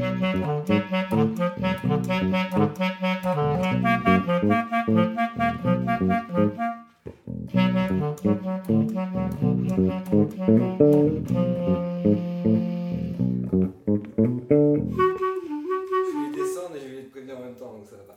Je vais descendre et je vais les prévenir en même temps, donc ça va pas.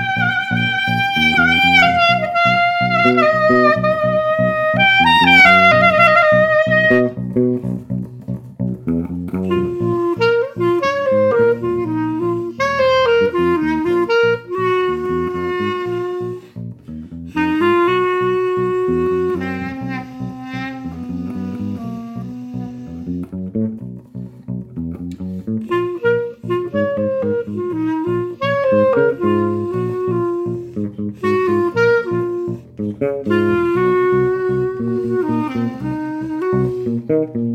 Música